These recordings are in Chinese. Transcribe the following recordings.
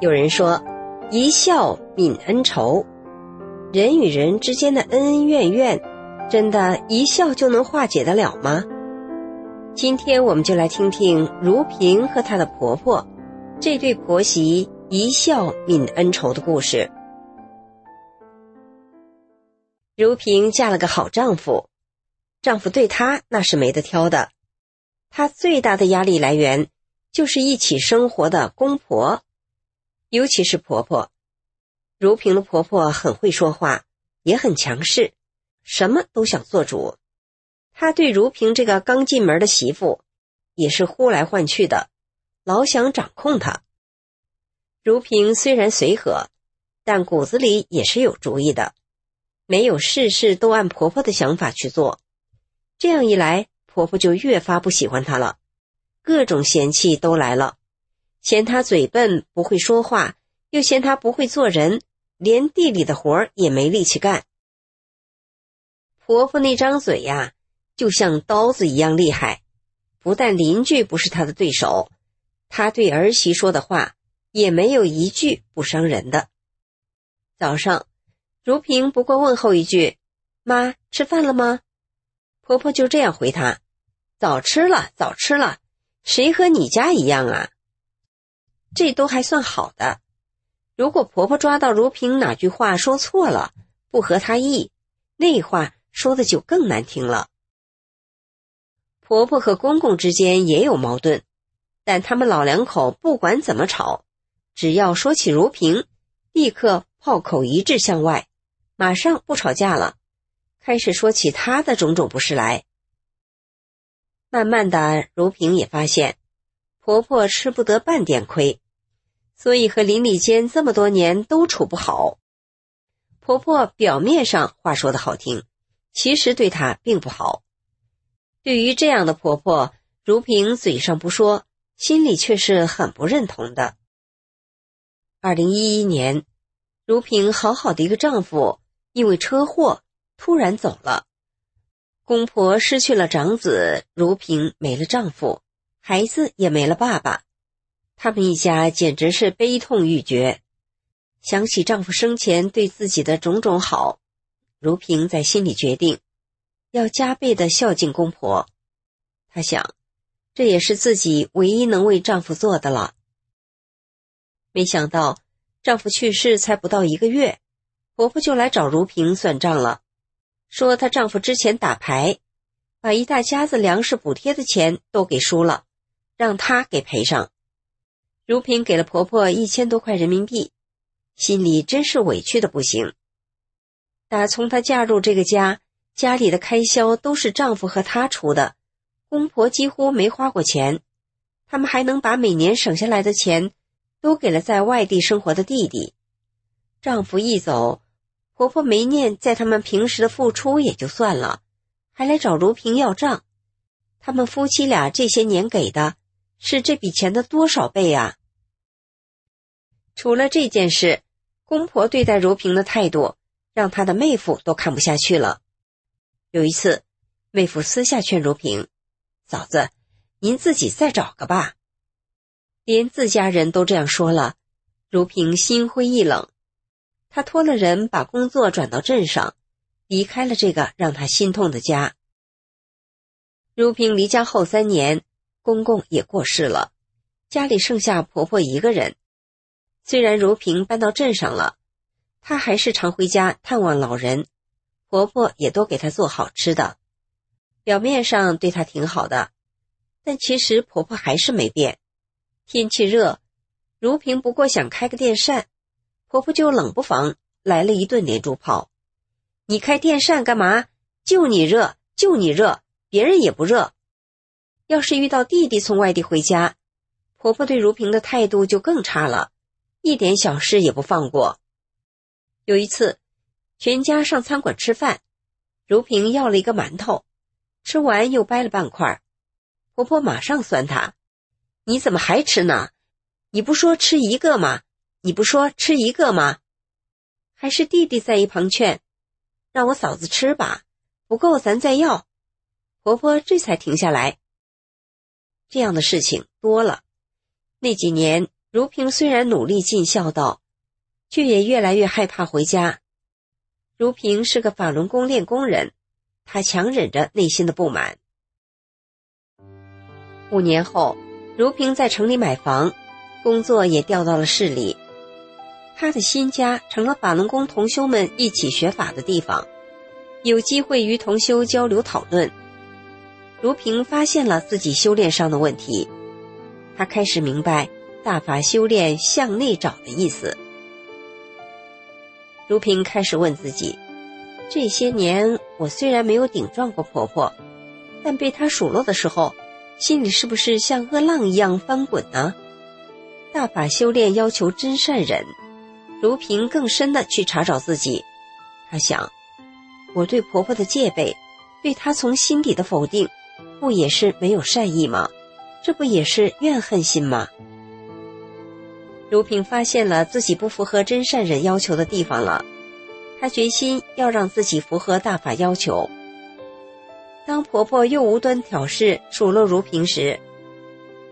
有人说。一笑泯恩仇，人与人之间的恩恩怨怨，真的一笑就能化解得了吗？今天我们就来听听如萍和她的婆婆这对婆媳一笑泯恩仇的故事。如萍嫁了个好丈夫，丈夫对她那是没得挑的。她最大的压力来源就是一起生活的公婆。尤其是婆婆，如萍的婆婆很会说话，也很强势，什么都想做主。她对如萍这个刚进门的媳妇，也是呼来唤去的，老想掌控她。如萍虽然随和，但骨子里也是有主意的，没有事事都按婆婆的想法去做。这样一来，婆婆就越发不喜欢她了，各种嫌弃都来了。嫌他嘴笨不会说话，又嫌他不会做人，连地里的活儿也没力气干。婆婆那张嘴呀，就像刀子一样厉害，不但邻居不是她的对手，她对儿媳说的话也没有一句不伤人的。早上，如萍不过问候一句：“妈，吃饭了吗？”婆婆就这样回她：“早吃了，早吃了，谁和你家一样啊？”这都还算好的，如果婆婆抓到如萍哪句话说错了，不合她意，那话说的就更难听了。婆婆和公公之间也有矛盾，但他们老两口不管怎么吵，只要说起如萍，立刻炮口一致向外，马上不吵架了，开始说起她的种种不是来。慢慢的，如萍也发现，婆婆吃不得半点亏。所以和邻里间这么多年都处不好。婆婆表面上话说的好听，其实对她并不好。对于这样的婆婆，如萍嘴上不说，心里却是很不认同的。二零一一年，如萍好好的一个丈夫因为车祸突然走了，公婆失去了长子，如萍没了丈夫，孩子也没了爸爸。他们一家简直是悲痛欲绝，想起丈夫生前对自己的种种好，如萍在心里决定，要加倍的孝敬公婆。她想，这也是自己唯一能为丈夫做的了。没想到，丈夫去世才不到一个月，婆婆就来找如萍算账了，说她丈夫之前打牌，把一大家子粮食补贴的钱都给输了，让她给赔上。如萍给了婆婆一千多块人民币，心里真是委屈的不行。打从她嫁入这个家，家里的开销都是丈夫和她出的，公婆几乎没花过钱。他们还能把每年省下来的钱都给了在外地生活的弟弟。丈夫一走，婆婆没念在他们平时的付出也就算了，还来找如萍要账。他们夫妻俩这些年给的。是这笔钱的多少倍啊？除了这件事，公婆对待如萍的态度让她的妹夫都看不下去了。有一次，妹夫私下劝如萍：“嫂子，您自己再找个吧。”连自家人都这样说了，如萍心灰意冷。她托了人把工作转到镇上，离开了这个让她心痛的家。如萍离家后三年。公公也过世了，家里剩下婆婆一个人。虽然如萍搬到镇上了，她还是常回家探望老人，婆婆也都给她做好吃的，表面上对她挺好的，但其实婆婆还是没变。天气热，如萍不过想开个电扇，婆婆就冷不防来了一顿连珠炮：“你开电扇干嘛？就你热，就你热，别人也不热。”要是遇到弟弟从外地回家，婆婆对如萍的态度就更差了，一点小事也不放过。有一次，全家上餐馆吃饭，如萍要了一个馒头，吃完又掰了半块，婆婆马上酸她：“你怎么还吃呢？你不说吃一个吗？你不说吃一个吗？”还是弟弟在一旁劝：“让我嫂子吃吧，不够咱再要。”婆婆这才停下来。这样的事情多了。那几年，如萍虽然努力尽孝道，却也越来越害怕回家。如萍是个法轮功练功人，她强忍着内心的不满。五年后，如萍在城里买房，工作也调到了市里。她的新家成了法轮功同修们一起学法的地方，有机会与同修交流讨论。如萍发现了自己修炼上的问题，她开始明白大法修炼向内找的意思。如萍开始问自己：这些年我虽然没有顶撞过婆婆，但被她数落的时候，心里是不是像恶浪一样翻滚呢？大法修炼要求真善忍，如萍更深的去查找自己。她想：我对婆婆的戒备，对她从心底的否定。不也是没有善意吗？这不也是怨恨心吗？如萍发现了自己不符合真善忍要求的地方了，她决心要让自己符合大法要求。当婆婆又无端挑事数落如萍时，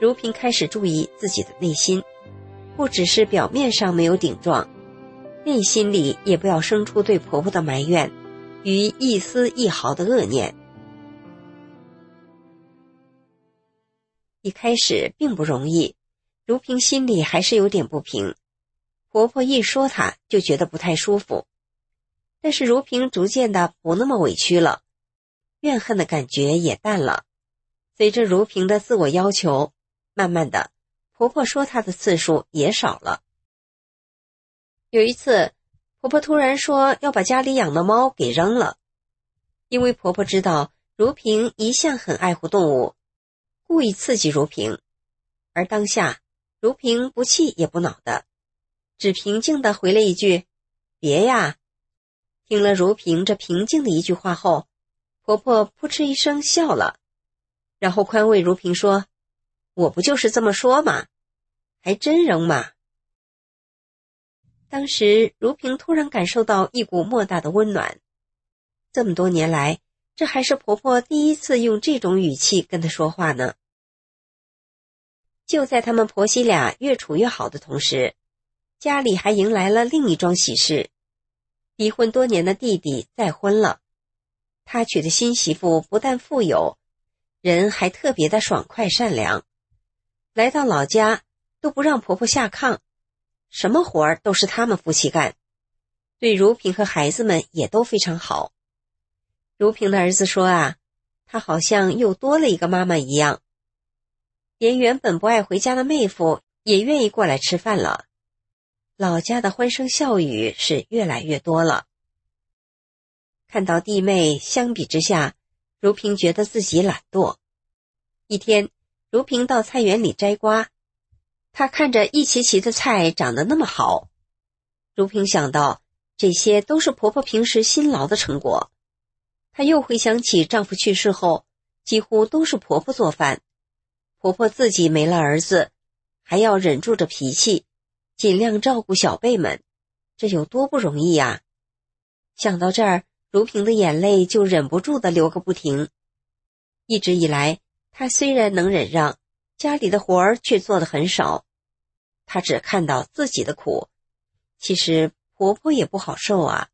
如萍开始注意自己的内心，不只是表面上没有顶撞，内心里也不要生出对婆婆的埋怨与一丝一毫的恶念。一开始并不容易，如萍心里还是有点不平。婆婆一说她，就觉得不太舒服。但是如萍逐渐的不那么委屈了，怨恨的感觉也淡了。随着如萍的自我要求，慢慢的，婆婆说她的次数也少了。有一次，婆婆突然说要把家里养的猫给扔了，因为婆婆知道如萍一向很爱护动物。故意刺激如萍，而当下如萍不气也不恼的，只平静的回了一句：“别呀。”听了如萍这平静的一句话后，婆婆扑哧一声笑了，然后宽慰如萍说：“我不就是这么说嘛，还真扔嘛。”当时如萍突然感受到一股莫大的温暖，这么多年来，这还是婆婆第一次用这种语气跟她说话呢。就在他们婆媳俩越处越好的同时，家里还迎来了另一桩喜事：离婚多年的弟弟再婚了。他娶的新媳妇不但富有，人还特别的爽快善良。来到老家都不让婆婆下炕，什么活儿都是他们夫妻干，对如萍和孩子们也都非常好。如萍的儿子说：“啊，他好像又多了一个妈妈一样。”连原本不爱回家的妹夫也愿意过来吃饭了，老家的欢声笑语是越来越多了。看到弟妹，相比之下，如萍觉得自己懒惰。一天，如萍到菜园里摘瓜，她看着一齐齐的菜长得那么好，如萍想到这些都是婆婆平时辛劳的成果。她又回想起丈夫去世后，几乎都是婆婆做饭。婆婆自己没了儿子，还要忍住着脾气，尽量照顾小辈们，这有多不容易呀！想到这儿，如萍的眼泪就忍不住的流个不停。一直以来，她虽然能忍让，家里的活儿却做的很少。她只看到自己的苦，其实婆婆也不好受啊。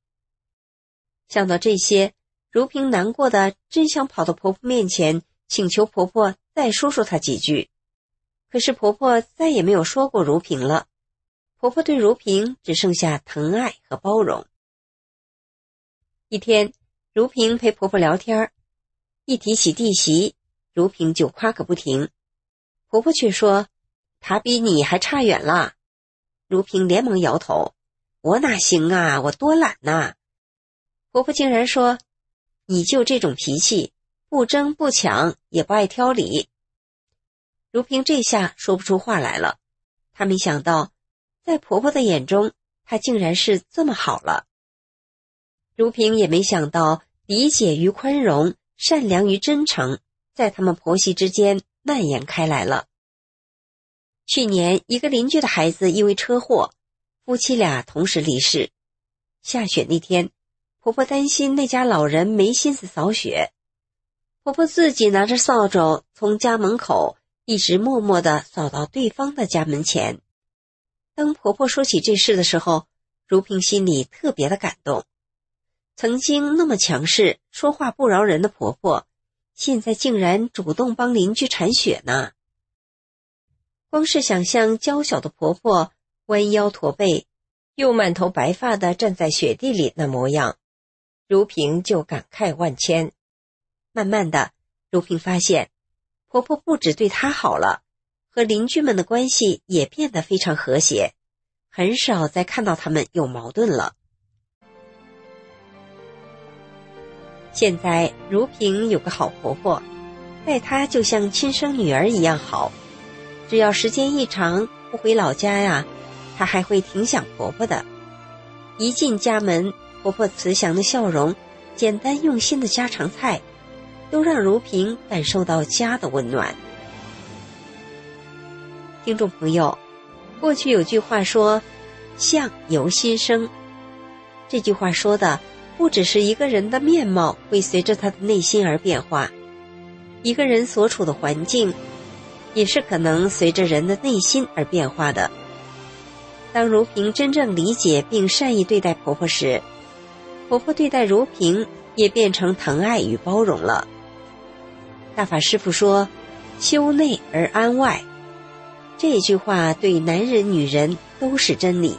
想到这些，如萍难过的真想跑到婆婆面前。请求婆婆再说说她几句，可是婆婆再也没有说过如萍了。婆婆对如萍只剩下疼爱和包容。一天，如萍陪婆婆聊天一提起弟媳，如萍就夸个不停。婆婆却说：“她比你还差远了。”如萍连忙摇头：“我哪行啊，我多懒呐！”婆婆竟然说：“你就这种脾气。”不争不抢，也不爱挑理，如萍这下说不出话来了。她没想到，在婆婆的眼中，她竟然是这么好了。如萍也没想到，理解与宽容、善良与真诚，在他们婆媳之间蔓延开来了。去年，一个邻居的孩子因为车祸，夫妻俩同时离世。下雪那天，婆婆担心那家老人没心思扫雪，婆婆自己拿着扫帚从家门口一直默默的扫到对方的家门前。当婆婆说起这事的时候，如萍心里特别的感动。曾经那么强势、说话不饶人的婆婆，现在竟然主动帮邻居铲雪呢。光是想象娇小的婆婆弯腰驼背，又满头白发的站在雪地里那模样，如萍就感慨万千。慢慢的，如萍发现，婆婆不止对她好了，和邻居们的关系也变得非常和谐，很少再看到他们有矛盾了。现在如萍有个好婆婆，待她就像亲生女儿一样好。只要时间一长不回老家呀，她还会挺想婆婆的。一进家门，婆婆慈祥的笑容、简单用心的家常菜，都让如萍感受到家的温暖。听众朋友，过去有句话说：“相由心生。”这句话说的。不只是一个人的面貌会随着他的内心而变化，一个人所处的环境，也是可能随着人的内心而变化的。当如萍真正理解并善意对待婆婆时，婆婆对待如萍也变成疼爱与包容了。大法师傅说：“修内而安外。”这句话对男人女人都是真理，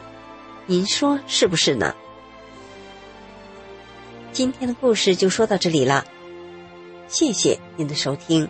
您说是不是呢？今天的故事就说到这里了，谢谢您的收听。